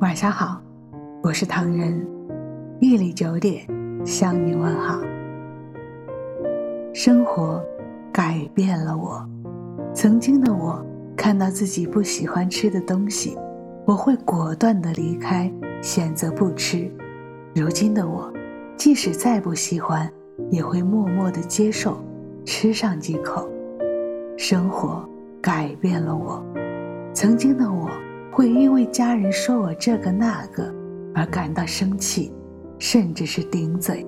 晚上好，我是唐人，夜里九点向你问好。生活改变了我，曾经的我看到自己不喜欢吃的东西，我会果断的离开，选择不吃。如今的我，即使再不喜欢，也会默默的接受，吃上几口。生活改变了我，曾经的我会因为家人说我这个那个而感到生气，甚至是顶嘴。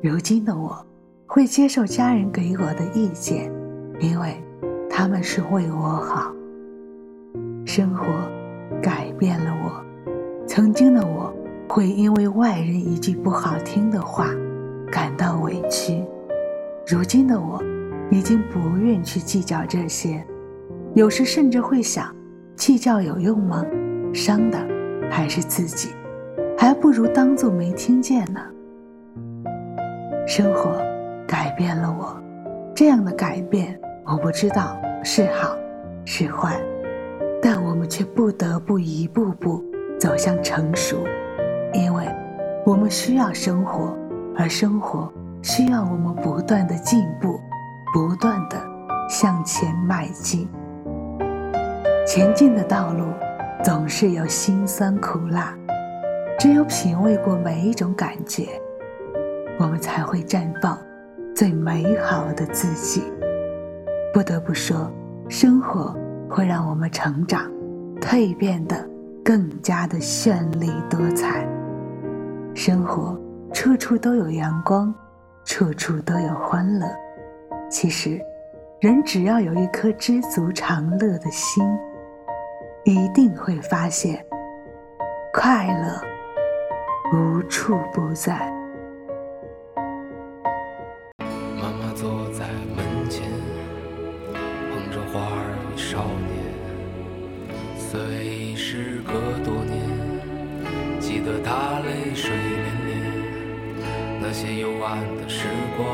如今的我会接受家人给我的意见，因为他们是为我好。生活改变了我，曾经的我会因为外人一句不好听的话感到委屈，如今的我。已经不愿去计较这些，有时甚至会想：计较有用吗？伤的还是自己，还不如当做没听见呢。生活改变了我，这样的改变我不知道是好是坏，但我们却不得不一步步走向成熟，因为我们需要生活，而生活需要我们不断的进步。不断的向前迈进，前进的道路总是有辛酸苦辣，只有品味过每一种感觉，我们才会绽放最美好的自己。不得不说，生活会让我们成长，蜕变的更加的绚丽多彩。生活处处都有阳光，处处都有欢乐。其实，人只要有一颗知足常乐的心，一定会发现快乐无处不在。妈妈坐在门前，捧着花儿与少年。虽时隔多年，记得她泪水涟涟，那些幽暗的时光。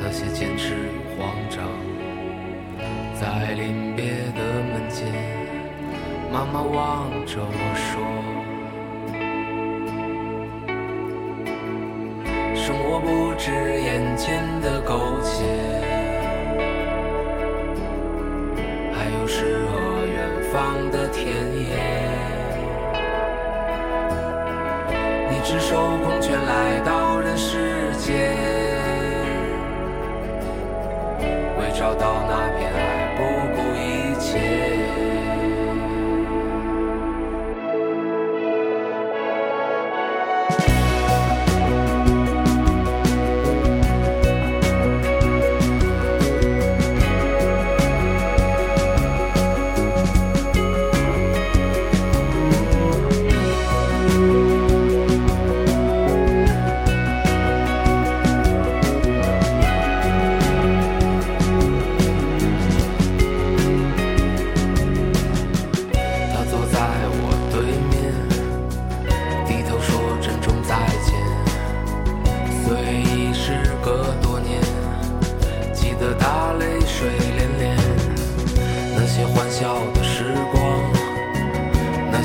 那些坚持与慌张，在临别的门前，妈妈望着我说：“生活不止眼前的苟且，还有诗和远方的田野。你赤手空拳来到人世间。”为找到那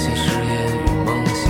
那些誓言与梦想。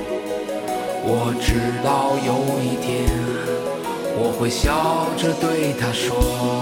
我知道有一天，我会笑着对他说：